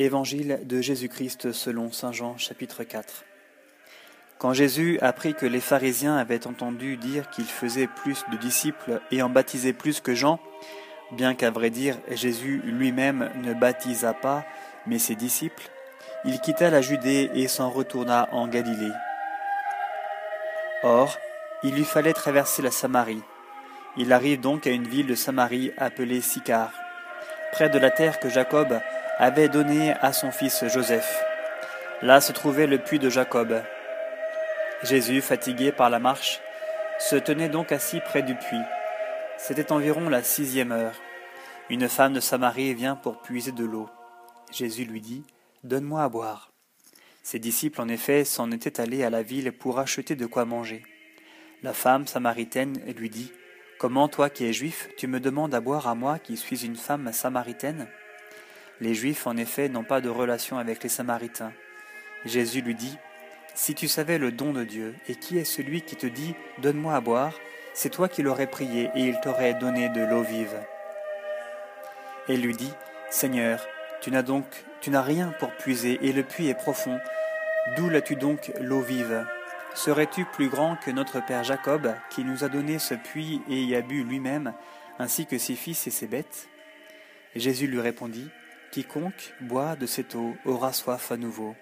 Évangile de Jésus-Christ selon Saint Jean chapitre 4 Quand Jésus apprit que les pharisiens avaient entendu dire qu'il faisait plus de disciples et en baptisait plus que Jean, bien qu'à vrai dire Jésus lui-même ne baptisa pas, mais ses disciples, il quitta la Judée et s'en retourna en Galilée. Or, il lui fallait traverser la Samarie. Il arrive donc à une ville de Samarie appelée Sicar, près de la terre que Jacob avait donné à son fils Joseph. Là se trouvait le puits de Jacob. Jésus, fatigué par la marche, se tenait donc assis près du puits. C'était environ la sixième heure. Une femme de Samarie vient pour puiser de l'eau. Jésus lui dit, Donne-moi à boire. Ses disciples, en effet, s'en étaient allés à la ville pour acheter de quoi manger. La femme samaritaine lui dit, Comment toi qui es juif, tu me demandes à boire à moi qui suis une femme samaritaine? Les Juifs, en effet, n'ont pas de relation avec les Samaritains. Jésus lui dit, Si tu savais le don de Dieu, et qui est celui qui te dit, Donne-moi à boire, c'est toi qui l'aurais prié, et il t'aurait donné de l'eau vive. Elle lui dit, Seigneur, tu n'as donc, tu n'as rien pour puiser, et le puits est profond. D'où l'as-tu donc l'eau vive? Serais-tu plus grand que notre père Jacob, qui nous a donné ce puits et y a bu lui-même, ainsi que ses fils et ses bêtes? Jésus lui répondit, Quiconque boit de cette eau aura soif à nouveau,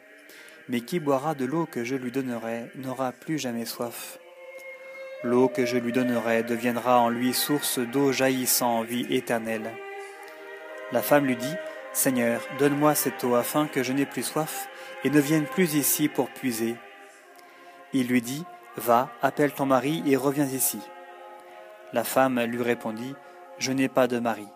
mais qui boira de l'eau que je lui donnerai n'aura plus jamais soif. L'eau que je lui donnerai deviendra en lui source d'eau jaillissant en vie éternelle. La femme lui dit, Seigneur, donne-moi cette eau afin que je n'ai plus soif et ne vienne plus ici pour puiser. Il lui dit, Va, appelle ton mari et reviens ici. La femme lui répondit, Je n'ai pas de mari.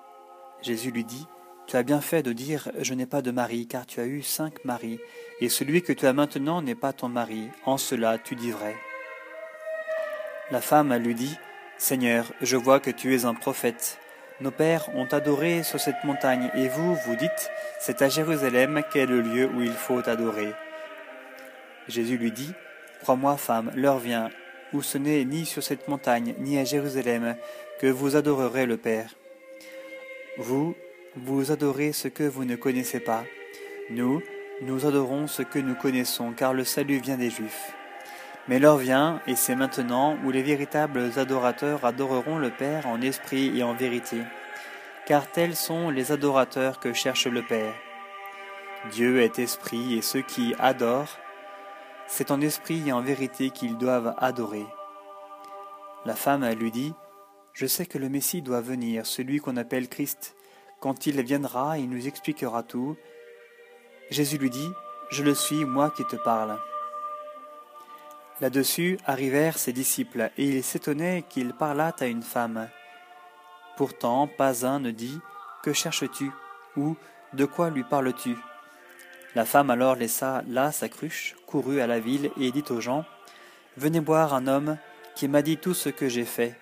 Jésus lui dit, tu as bien fait de dire Je n'ai pas de mari, car tu as eu cinq maris, et celui que tu as maintenant n'est pas ton mari. En cela tu dis vrai. La femme lui dit Seigneur, je vois que tu es un prophète. Nos pères ont adoré sur cette montagne, et vous, vous dites C'est à Jérusalem qu'est le lieu où il faut adorer. Jésus lui dit Crois-moi, femme, l'heure vient où ce n'est ni sur cette montagne, ni à Jérusalem que vous adorerez le Père. Vous, vous adorez ce que vous ne connaissez pas. Nous, nous adorons ce que nous connaissons, car le salut vient des Juifs. Mais l'heure vient, et c'est maintenant, où les véritables adorateurs adoreront le Père en esprit et en vérité, car tels sont les adorateurs que cherche le Père. Dieu est esprit, et ceux qui adorent, c'est en esprit et en vérité qu'ils doivent adorer. La femme lui dit, Je sais que le Messie doit venir, celui qu'on appelle Christ. Quand il viendra, il nous expliquera tout. Jésus lui dit, Je le suis, moi qui te parle. Là-dessus arrivèrent ses disciples, et il s'étonnait qu'il parlât à une femme. Pourtant, pas un ne dit, Que cherches-tu? ou De quoi lui parles-tu? La femme alors laissa là sa cruche, courut à la ville et dit aux gens, Venez boire un homme qui m'a dit tout ce que j'ai fait.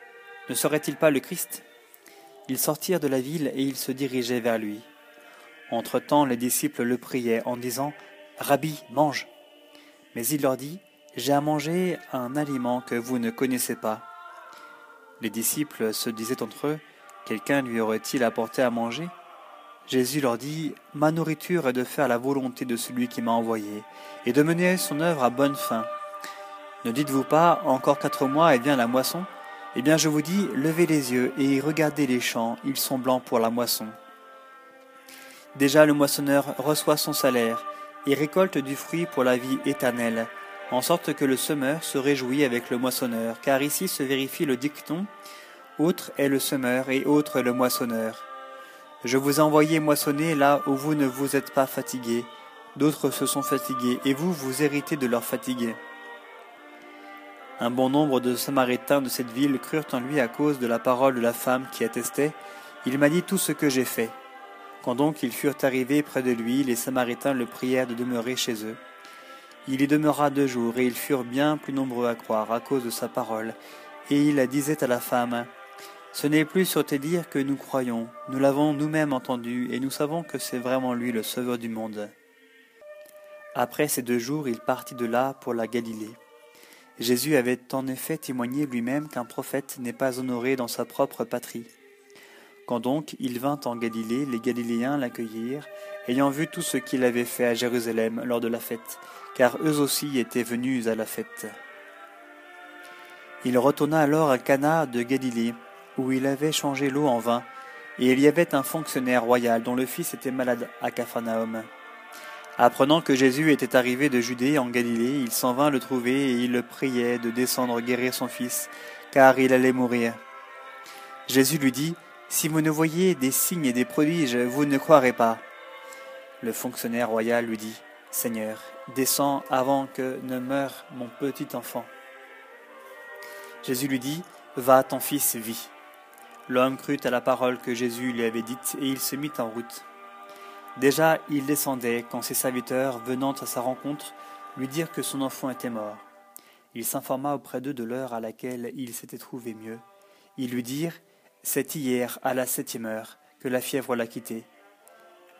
Ne serait-il pas le Christ? Ils sortirent de la ville et ils se dirigeaient vers lui. Entre-temps, les disciples le priaient en disant Rabbi, mange. Mais il leur dit J'ai à manger un aliment que vous ne connaissez pas. Les disciples se disaient entre eux Quelqu'un lui aurait-il apporté à manger? Jésus leur dit Ma nourriture est de faire la volonté de celui qui m'a envoyé et de mener son œuvre à bonne fin. Ne dites-vous pas Encore quatre mois et vient la moisson eh bien je vous dis, levez les yeux et regardez les champs, ils sont blancs pour la moisson. Déjà le moissonneur reçoit son salaire et récolte du fruit pour la vie éternelle, en sorte que le semeur se réjouit avec le moissonneur, car ici se vérifie le dicton, autre est le semeur et autre le moissonneur. Je vous ai envoyé moissonner là où vous ne vous êtes pas fatigués, d'autres se sont fatigués, et vous, vous héritez de leur fatigue. Un bon nombre de Samaritains de cette ville crurent en lui à cause de la parole de la femme qui attestait Il m'a dit tout ce que j'ai fait. Quand donc ils furent arrivés près de lui, les Samaritains le prièrent de demeurer chez eux. Il y demeura deux jours, et ils furent bien plus nombreux à croire à cause de sa parole. Et il disait à la femme Ce n'est plus sur tes dires que nous croyons, nous l'avons nous-mêmes entendu, et nous savons que c'est vraiment lui le Sauveur du monde. Après ces deux jours, il partit de là pour la Galilée. Jésus avait en effet témoigné lui-même qu'un prophète n'est pas honoré dans sa propre patrie. Quand donc il vint en Galilée, les Galiléens l'accueillirent, ayant vu tout ce qu'il avait fait à Jérusalem lors de la fête, car eux aussi étaient venus à la fête. Il retourna alors à Cana de Galilée, où il avait changé l'eau en vin, et il y avait un fonctionnaire royal dont le fils était malade à Capharnaüm. Apprenant que Jésus était arrivé de Judée en Galilée, il s'en vint le trouver et il le priait de descendre guérir son fils, car il allait mourir. Jésus lui dit, Si vous ne voyez des signes et des prodiges, vous ne croirez pas. Le fonctionnaire royal lui dit, Seigneur, descends avant que ne meure mon petit enfant. Jésus lui dit, Va, ton fils vit. L'homme crut à la parole que Jésus lui avait dite, et il se mit en route. Déjà il descendait quand ses serviteurs, venant à sa rencontre, lui dirent que son enfant était mort. Il s'informa auprès d'eux de l'heure à laquelle il s'était trouvé mieux. Ils lui dirent C'est hier, à la septième heure, que la fièvre l'a quitté.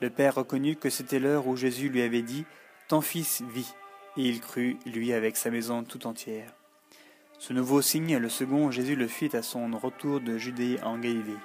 Le père reconnut que c'était l'heure où Jésus lui avait dit Ton fils vit, et il crut, lui, avec sa maison tout entière. Ce nouveau signe, le second, Jésus le fit à son retour de Judée en Galilée.